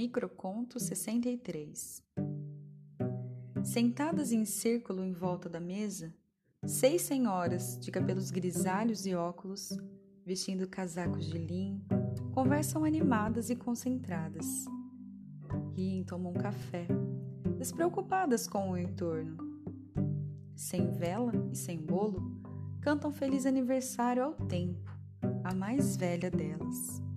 Microconto 63 Sentadas em círculo em volta da mesa, seis senhoras de cabelos grisalhos e óculos, vestindo casacos de linho, conversam animadas e concentradas. Riem tomam café, despreocupadas com o entorno. Sem vela e sem bolo, cantam feliz aniversário ao tempo, a mais velha delas.